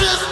Business.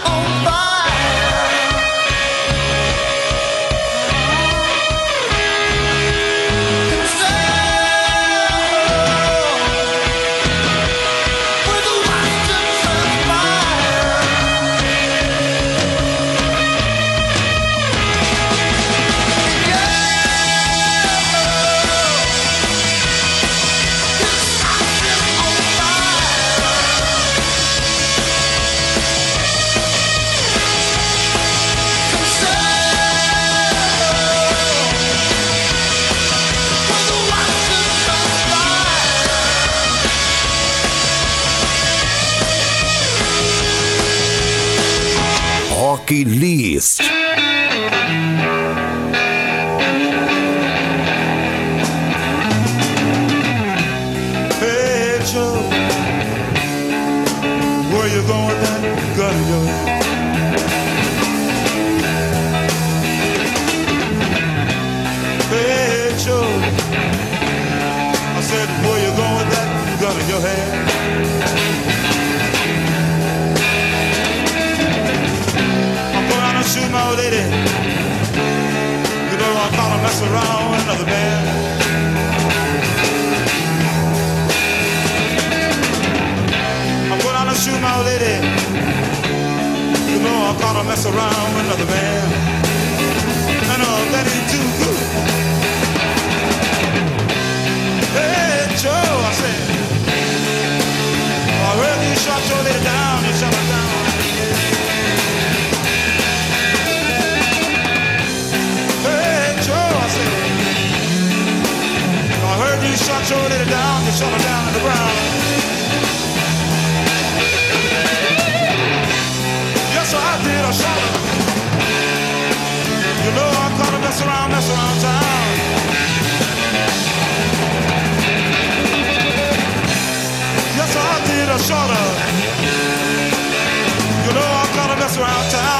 down, you shove her down to the ground. Yes, I did, I shot her. You know I caught them mess around, mess around town. Yes, I did, I shot her. You know I caught them mess around town.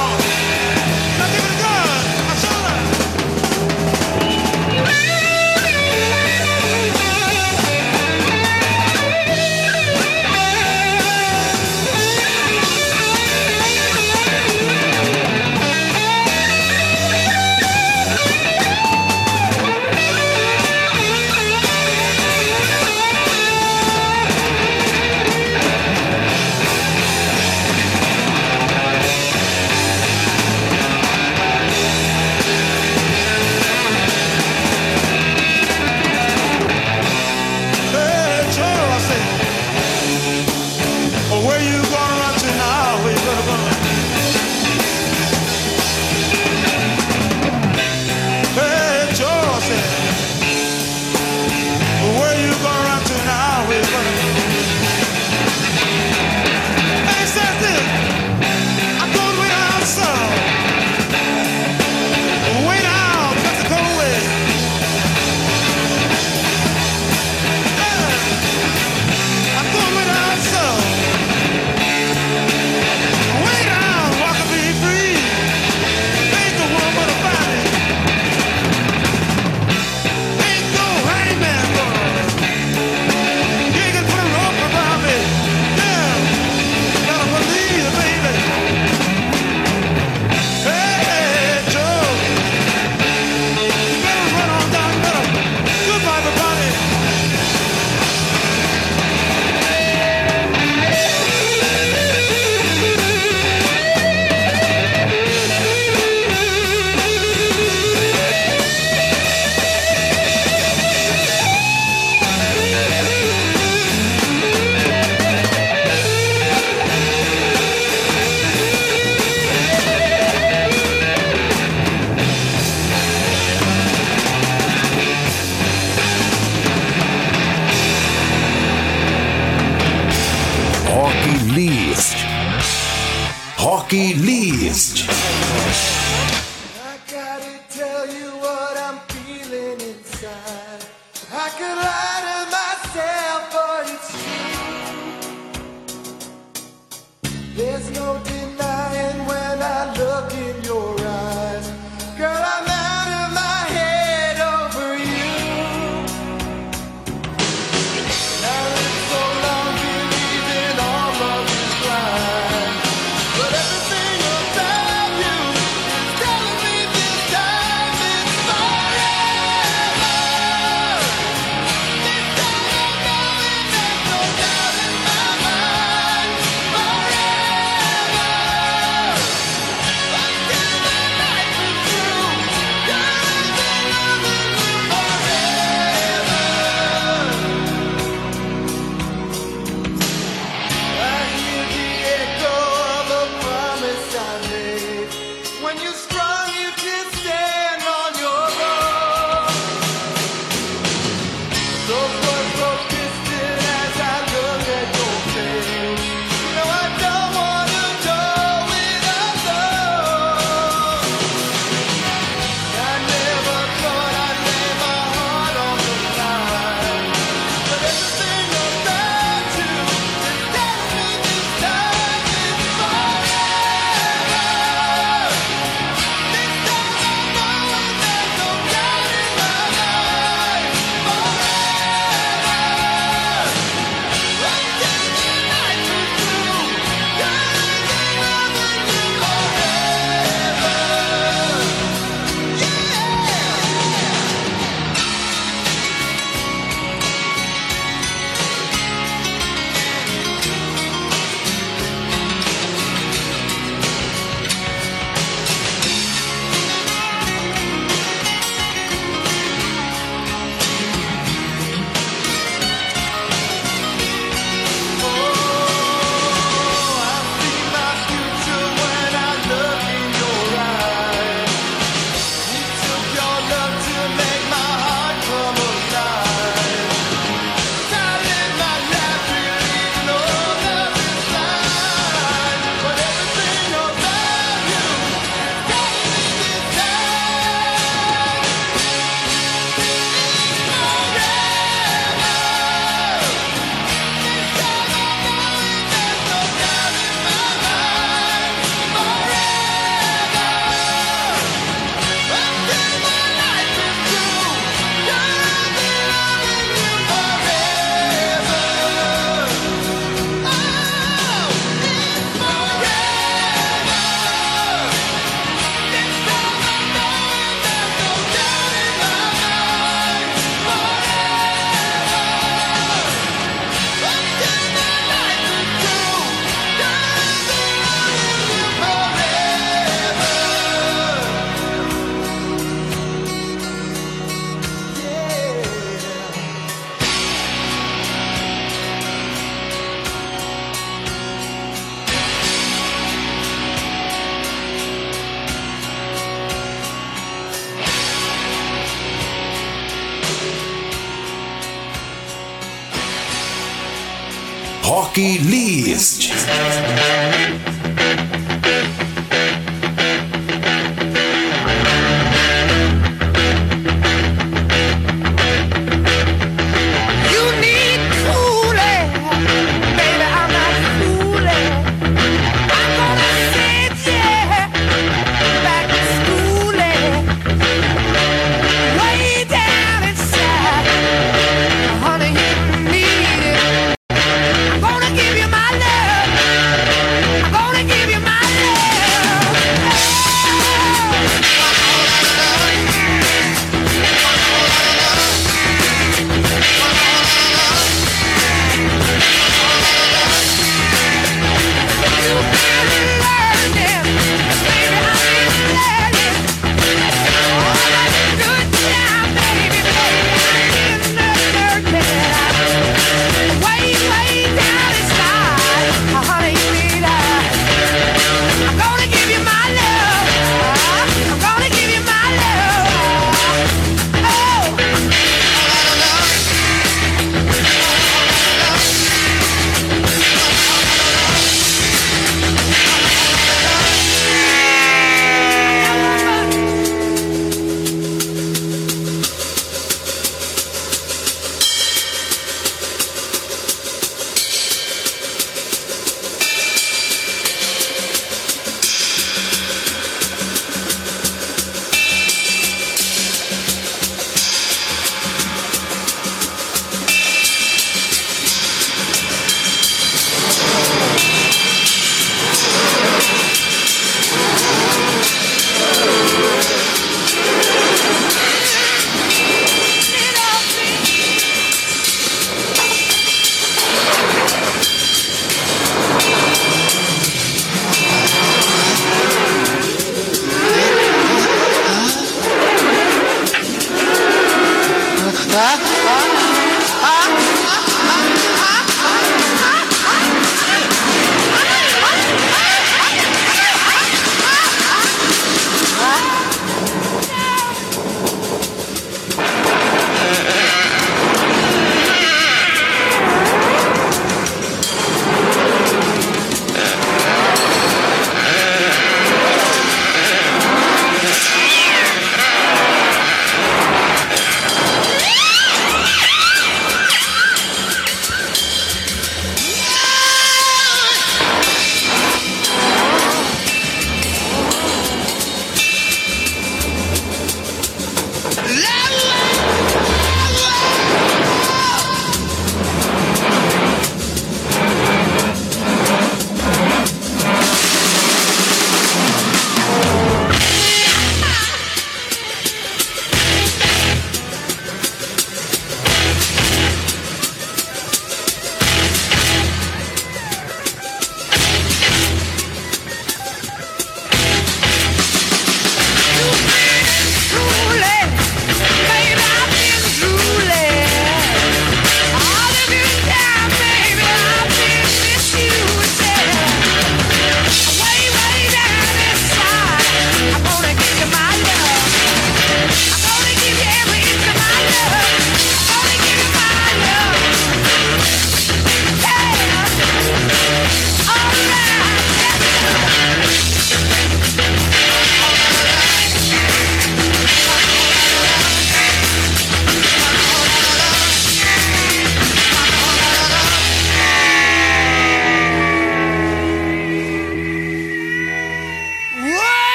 List.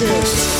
Sandwich.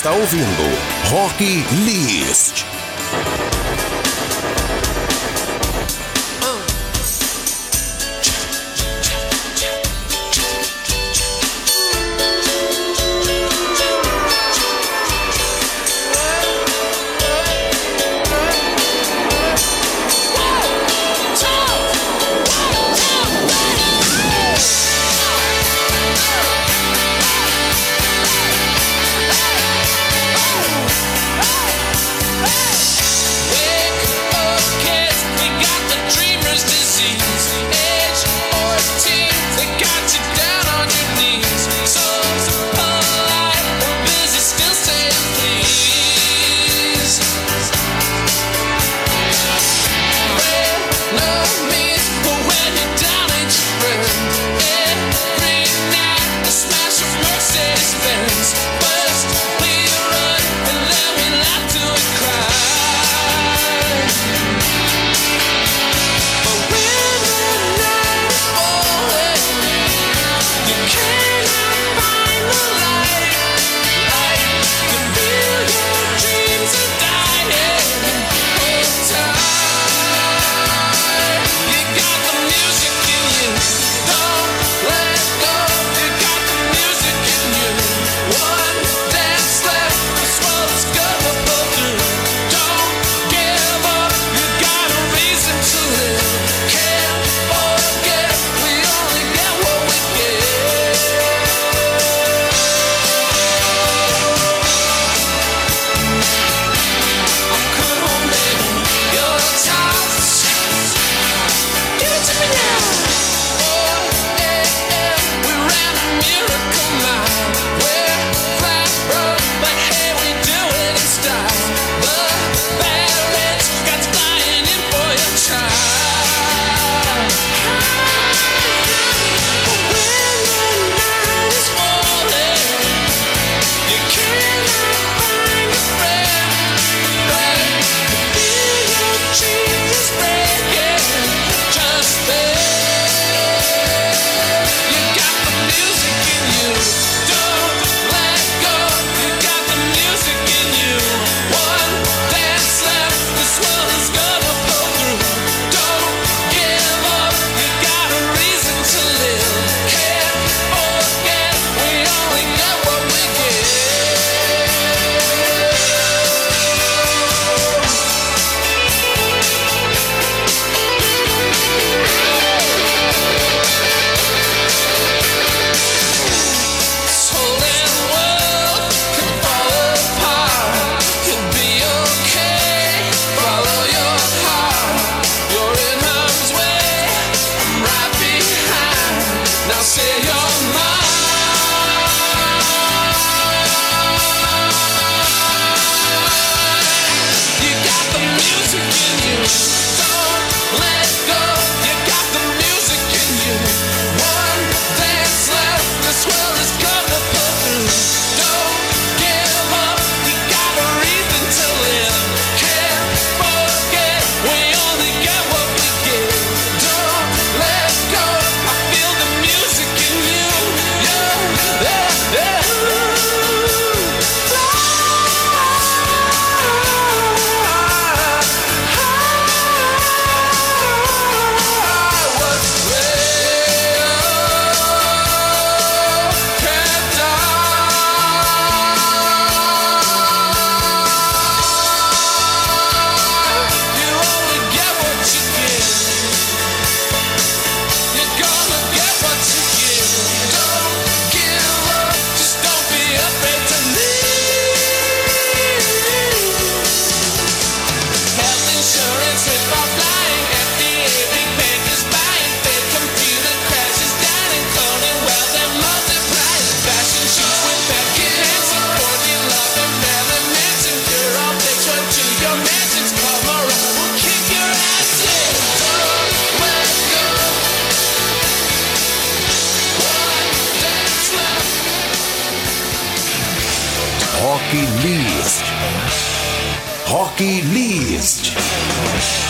Está ouvindo Rock List. Rock List.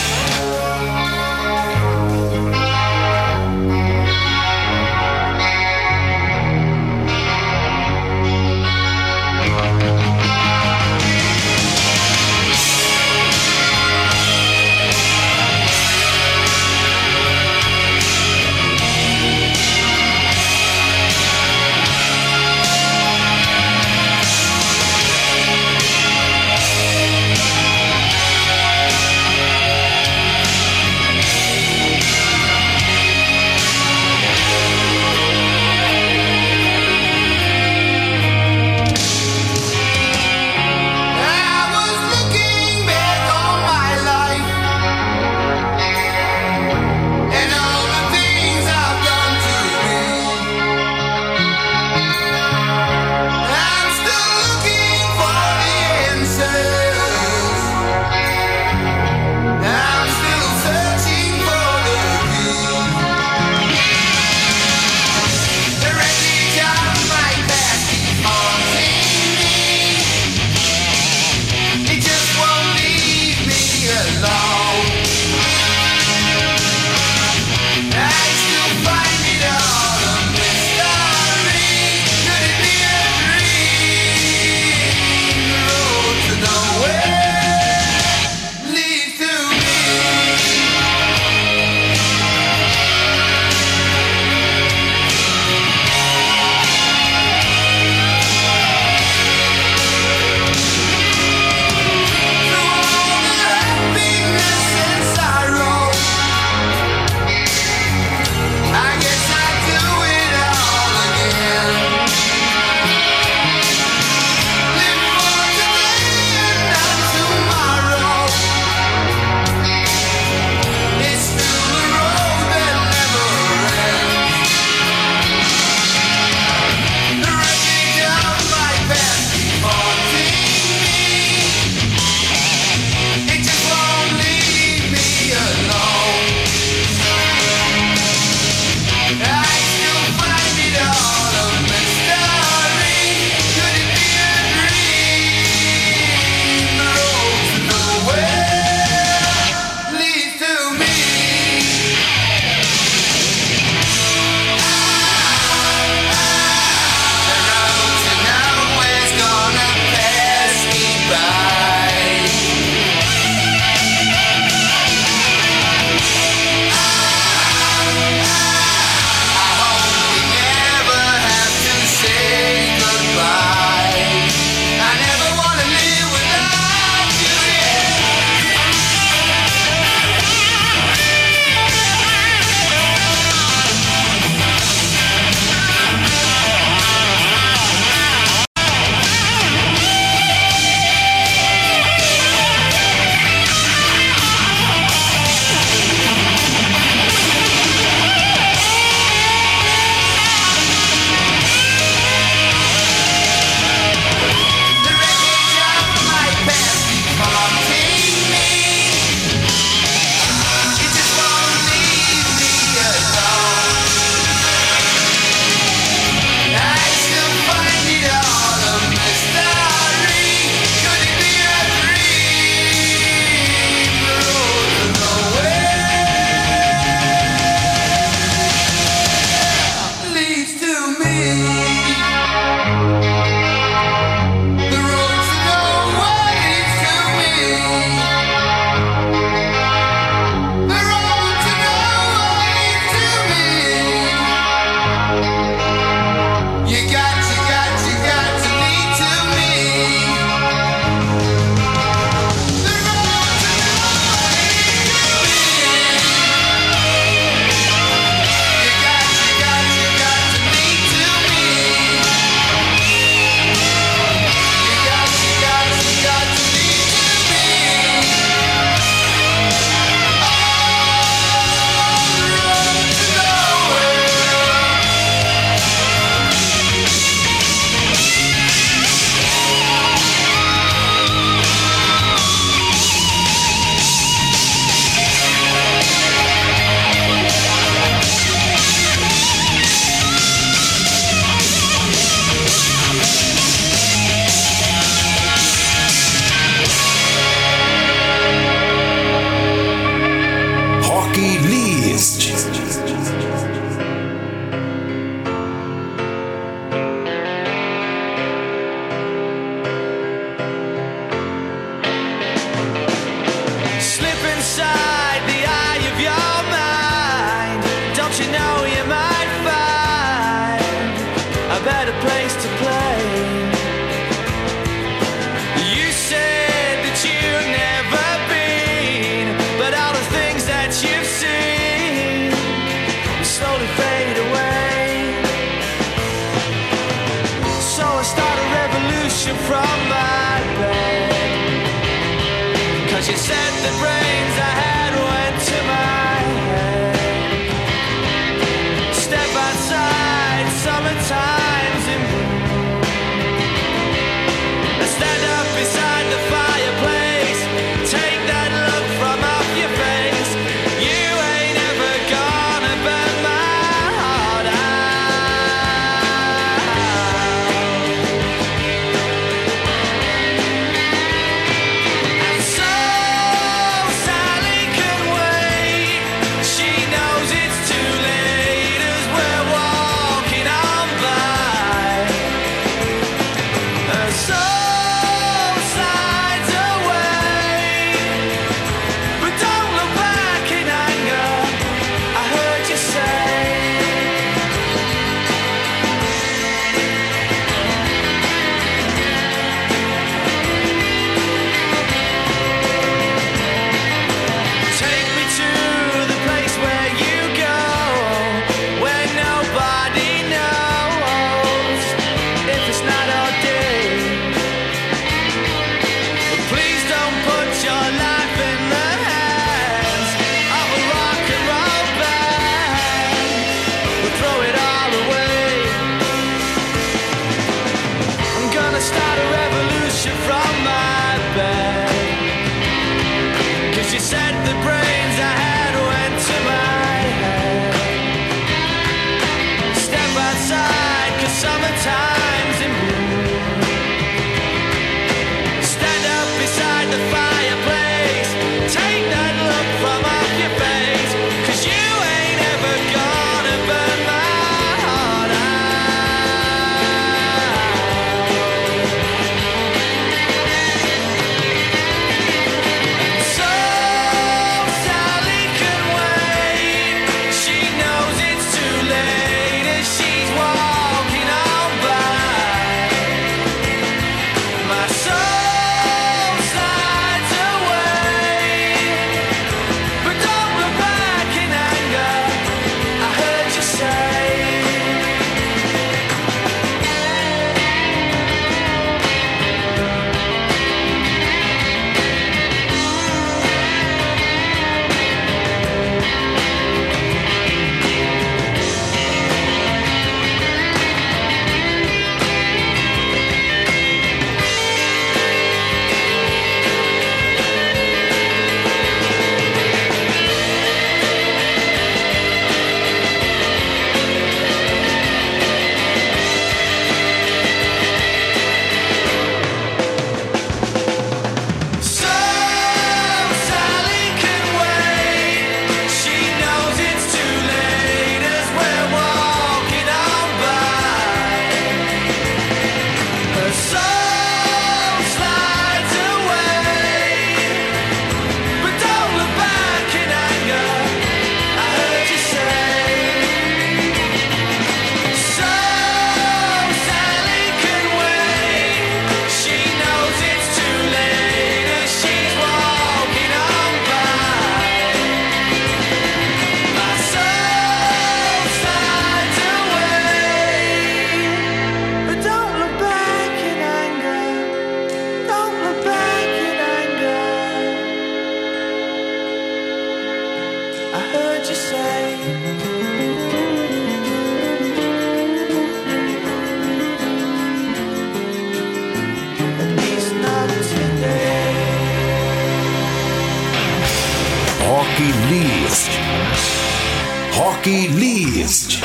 Rock List.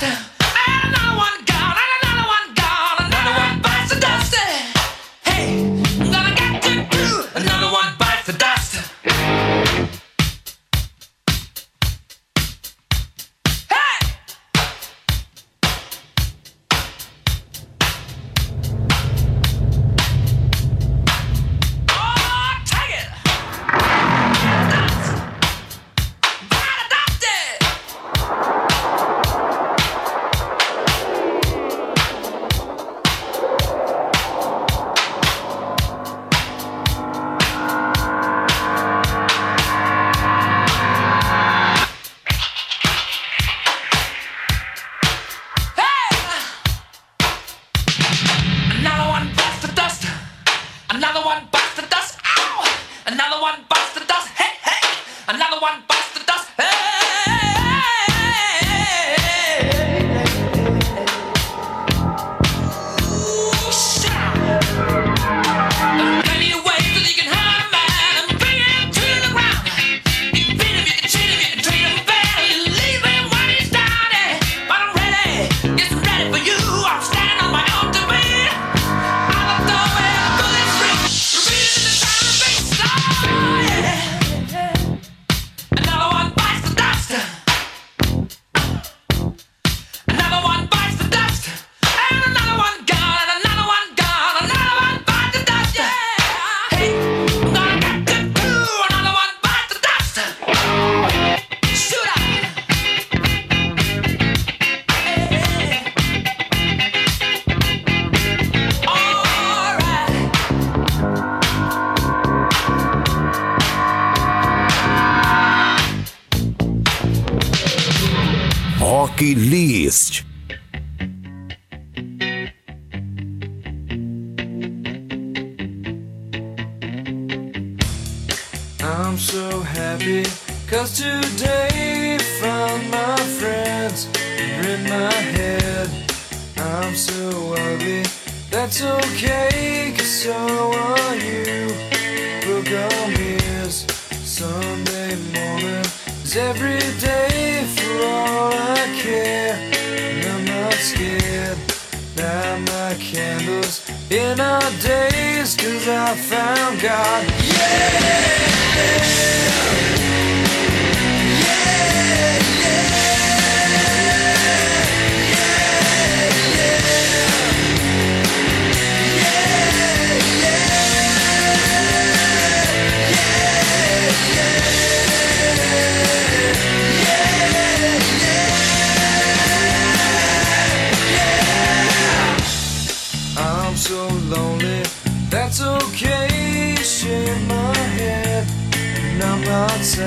Bites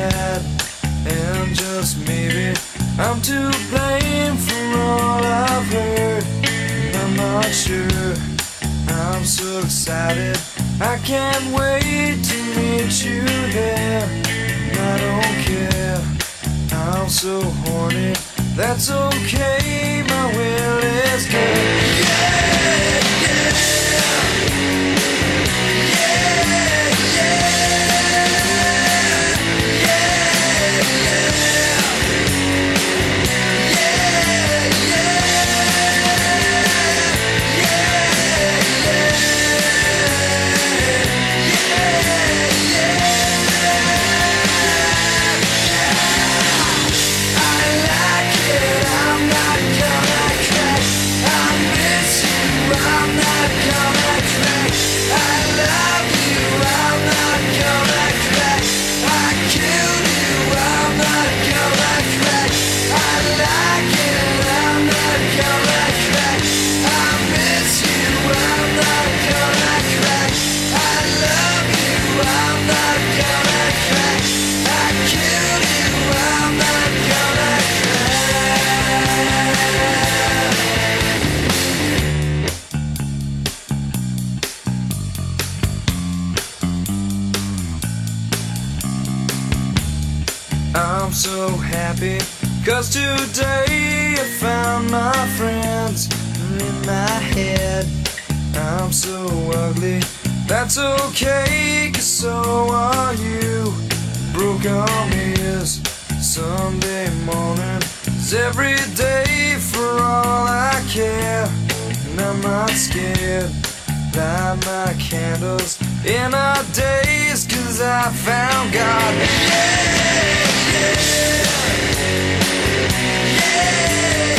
And just maybe I'm to blame for all I've heard. I'm not sure. I'm so excited, I can't wait to meet you there. I don't care. I'm so horny, that's okay. My will is good. Cause today I found my friends in my head. I'm so ugly, that's okay cause so are you. Broke arm is Sunday morning is every day for all I care. And I'm not scared. Light my candles in our days cause I found God. Ei!